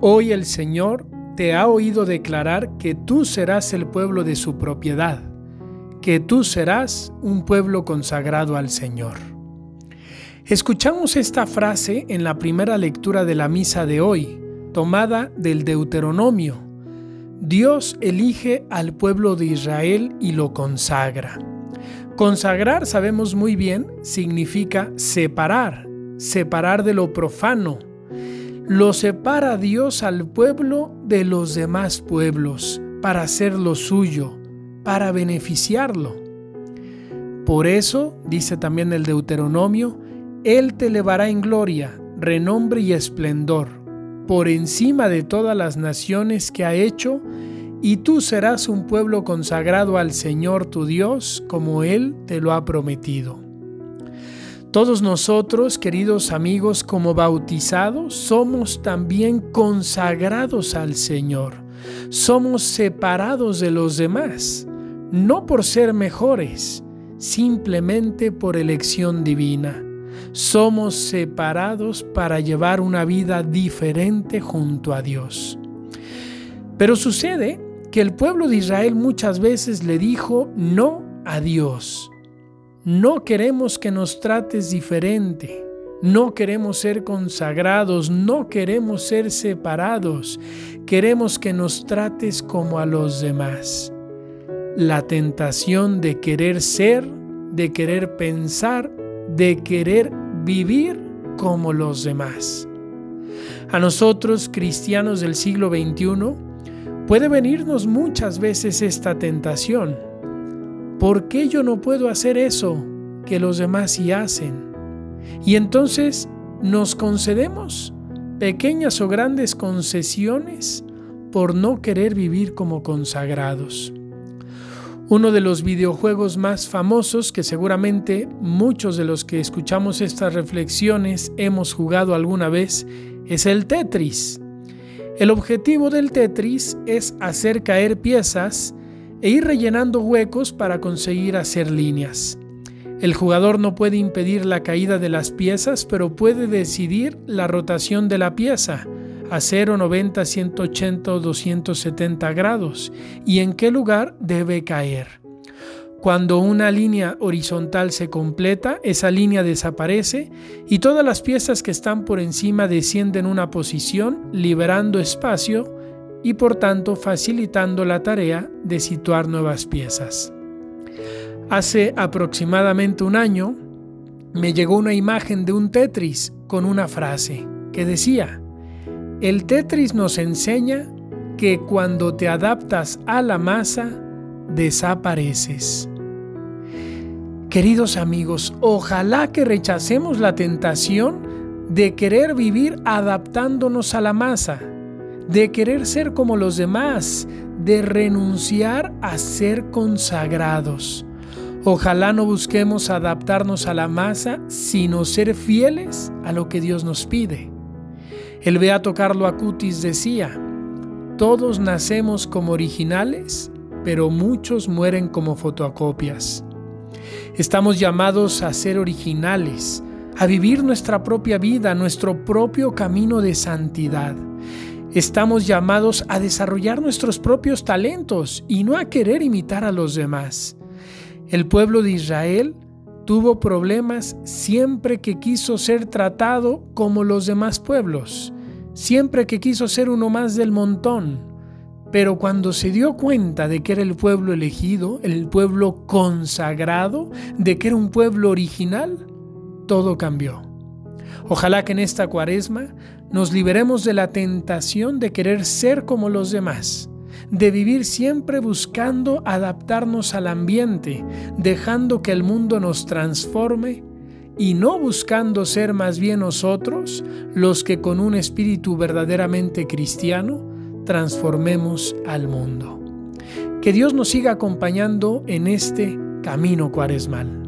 Hoy el Señor te ha oído declarar que tú serás el pueblo de su propiedad, que tú serás un pueblo consagrado al Señor. Escuchamos esta frase en la primera lectura de la misa de hoy, tomada del Deuteronomio. Dios elige al pueblo de Israel y lo consagra. Consagrar, sabemos muy bien, significa separar, separar de lo profano, lo separa Dios al pueblo de los demás pueblos para hacerlo suyo, para beneficiarlo. Por eso, dice también el Deuteronomio, Él te elevará en gloria, renombre y esplendor, por encima de todas las naciones que ha hecho, y tú serás un pueblo consagrado al Señor tu Dios, como Él te lo ha prometido. Todos nosotros, queridos amigos, como bautizados, somos también consagrados al Señor. Somos separados de los demás, no por ser mejores, simplemente por elección divina. Somos separados para llevar una vida diferente junto a Dios. Pero sucede que el pueblo de Israel muchas veces le dijo no a Dios no queremos que nos trates diferente. No queremos ser consagrados, no queremos ser separados. Queremos que nos trates como a los demás. La tentación de querer ser, de querer pensar, de querer vivir como los demás. A nosotros, cristianos del siglo XXI, puede venirnos muchas veces esta tentación ¿por qué yo no puedo hacer eso que los demás sí hacen? Y entonces nos concedemos pequeñas o grandes concesiones por no querer vivir como consagrados. Uno de los videojuegos más famosos que seguramente muchos de los que escuchamos estas reflexiones hemos jugado alguna vez es el Tetris. El objetivo del Tetris es hacer caer piezas e ir rellenando huecos para conseguir hacer líneas. El jugador no puede impedir la caída de las piezas, pero puede decidir la rotación de la pieza a 0, 90, 180 o 270 grados y en qué lugar debe caer. Cuando una línea horizontal se completa, esa línea desaparece y todas las piezas que están por encima descienden una posición, liberando espacio y por tanto facilitando la tarea de situar nuevas piezas. Hace aproximadamente un año me llegó una imagen de un Tetris con una frase que decía, el Tetris nos enseña que cuando te adaptas a la masa, desapareces. Queridos amigos, ojalá que rechacemos la tentación de querer vivir adaptándonos a la masa de querer ser como los demás, de renunciar a ser consagrados. Ojalá no busquemos adaptarnos a la masa, sino ser fieles a lo que Dios nos pide. El beato Carlo Acutis decía, todos nacemos como originales, pero muchos mueren como fotocopias. Estamos llamados a ser originales, a vivir nuestra propia vida, nuestro propio camino de santidad. Estamos llamados a desarrollar nuestros propios talentos y no a querer imitar a los demás. El pueblo de Israel tuvo problemas siempre que quiso ser tratado como los demás pueblos, siempre que quiso ser uno más del montón. Pero cuando se dio cuenta de que era el pueblo elegido, el pueblo consagrado, de que era un pueblo original, todo cambió. Ojalá que en esta cuaresma nos liberemos de la tentación de querer ser como los demás, de vivir siempre buscando adaptarnos al ambiente, dejando que el mundo nos transforme y no buscando ser más bien nosotros los que con un espíritu verdaderamente cristiano transformemos al mundo. Que Dios nos siga acompañando en este camino cuaresmal.